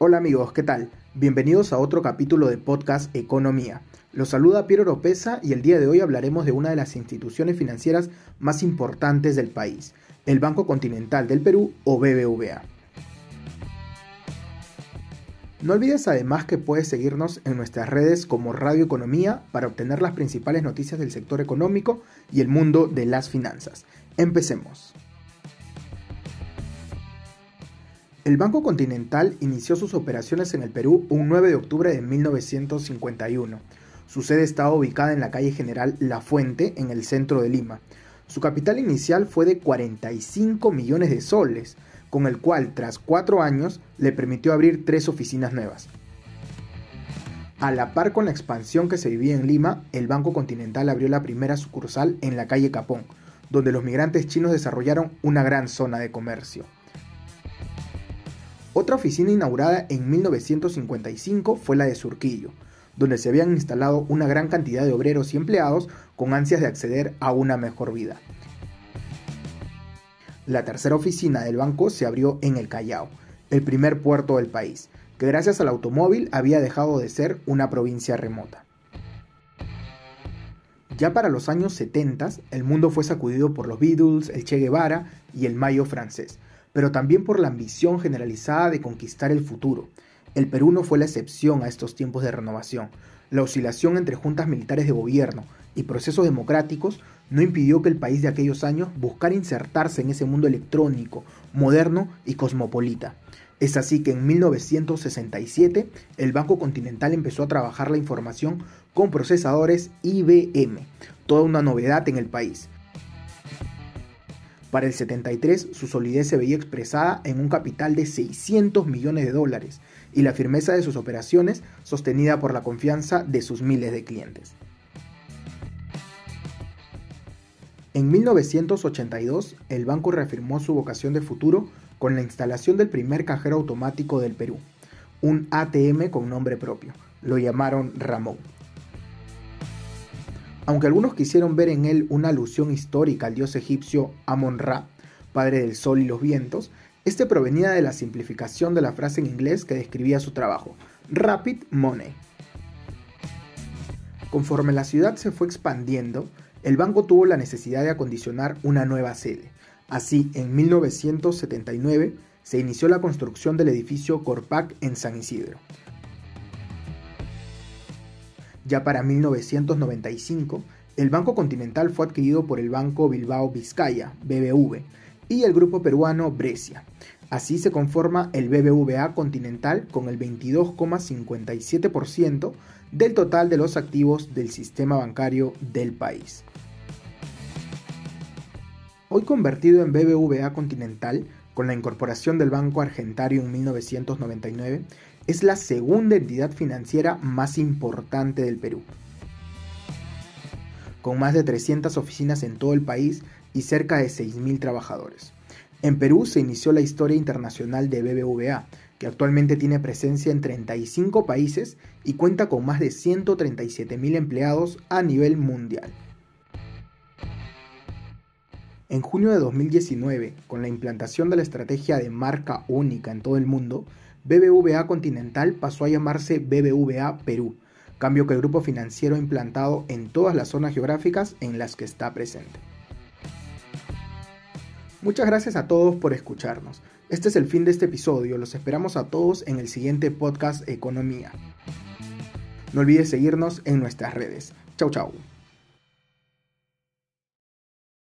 Hola amigos, ¿qué tal? Bienvenidos a otro capítulo de podcast Economía. Los saluda Piero Oropesa y el día de hoy hablaremos de una de las instituciones financieras más importantes del país, el Banco Continental del Perú o BBVA. No olvides además que puedes seguirnos en nuestras redes como Radio Economía para obtener las principales noticias del sector económico y el mundo de las finanzas. Empecemos. El Banco Continental inició sus operaciones en el Perú un 9 de octubre de 1951. Su sede estaba ubicada en la calle General La Fuente, en el centro de Lima. Su capital inicial fue de 45 millones de soles, con el cual tras cuatro años le permitió abrir tres oficinas nuevas. A la par con la expansión que se vivía en Lima, el Banco Continental abrió la primera sucursal en la calle Capón, donde los migrantes chinos desarrollaron una gran zona de comercio. Otra oficina inaugurada en 1955 fue la de Surquillo, donde se habían instalado una gran cantidad de obreros y empleados con ansias de acceder a una mejor vida. La tercera oficina del banco se abrió en el Callao, el primer puerto del país, que gracias al automóvil había dejado de ser una provincia remota. Ya para los años 70, el mundo fue sacudido por los Beatles, el Che Guevara y el Mayo francés, pero también por la ambición generalizada de conquistar el futuro. El Perú no fue la excepción a estos tiempos de renovación. La oscilación entre juntas militares de gobierno y procesos democráticos no impidió que el país de aquellos años buscara insertarse en ese mundo electrónico, moderno y cosmopolita. Es así que en 1967 el Banco Continental empezó a trabajar la información con procesadores IBM, toda una novedad en el país. Para el 73, su solidez se veía expresada en un capital de 600 millones de dólares y la firmeza de sus operaciones sostenida por la confianza de sus miles de clientes. En 1982, el banco reafirmó su vocación de futuro con la instalación del primer cajero automático del Perú, un ATM con nombre propio. Lo llamaron Ramón. Aunque algunos quisieron ver en él una alusión histórica al dios egipcio Amon-Ra, padre del sol y los vientos, este provenía de la simplificación de la frase en inglés que describía su trabajo, Rapid Money. Conforme la ciudad se fue expandiendo, el banco tuvo la necesidad de acondicionar una nueva sede. Así, en 1979 se inició la construcción del edificio Corpac en San Isidro. Ya para 1995, el Banco Continental fue adquirido por el Banco Bilbao Vizcaya, BBV, y el grupo peruano Brescia. Así se conforma el BBVA Continental con el 22,57% del total de los activos del sistema bancario del país. Hoy convertido en BBVA Continental, con la incorporación del Banco Argentario en 1999, es la segunda entidad financiera más importante del Perú. Con más de 300 oficinas en todo el país y cerca de 6.000 trabajadores. En Perú se inició la historia internacional de BBVA, que actualmente tiene presencia en 35 países y cuenta con más de 137.000 empleados a nivel mundial. En junio de 2019, con la implantación de la estrategia de marca única en todo el mundo, BBVA Continental pasó a llamarse BBVA Perú, cambio que el grupo financiero ha implantado en todas las zonas geográficas en las que está presente. Muchas gracias a todos por escucharnos. Este es el fin de este episodio. Los esperamos a todos en el siguiente podcast Economía. No olvides seguirnos en nuestras redes. Chau chau.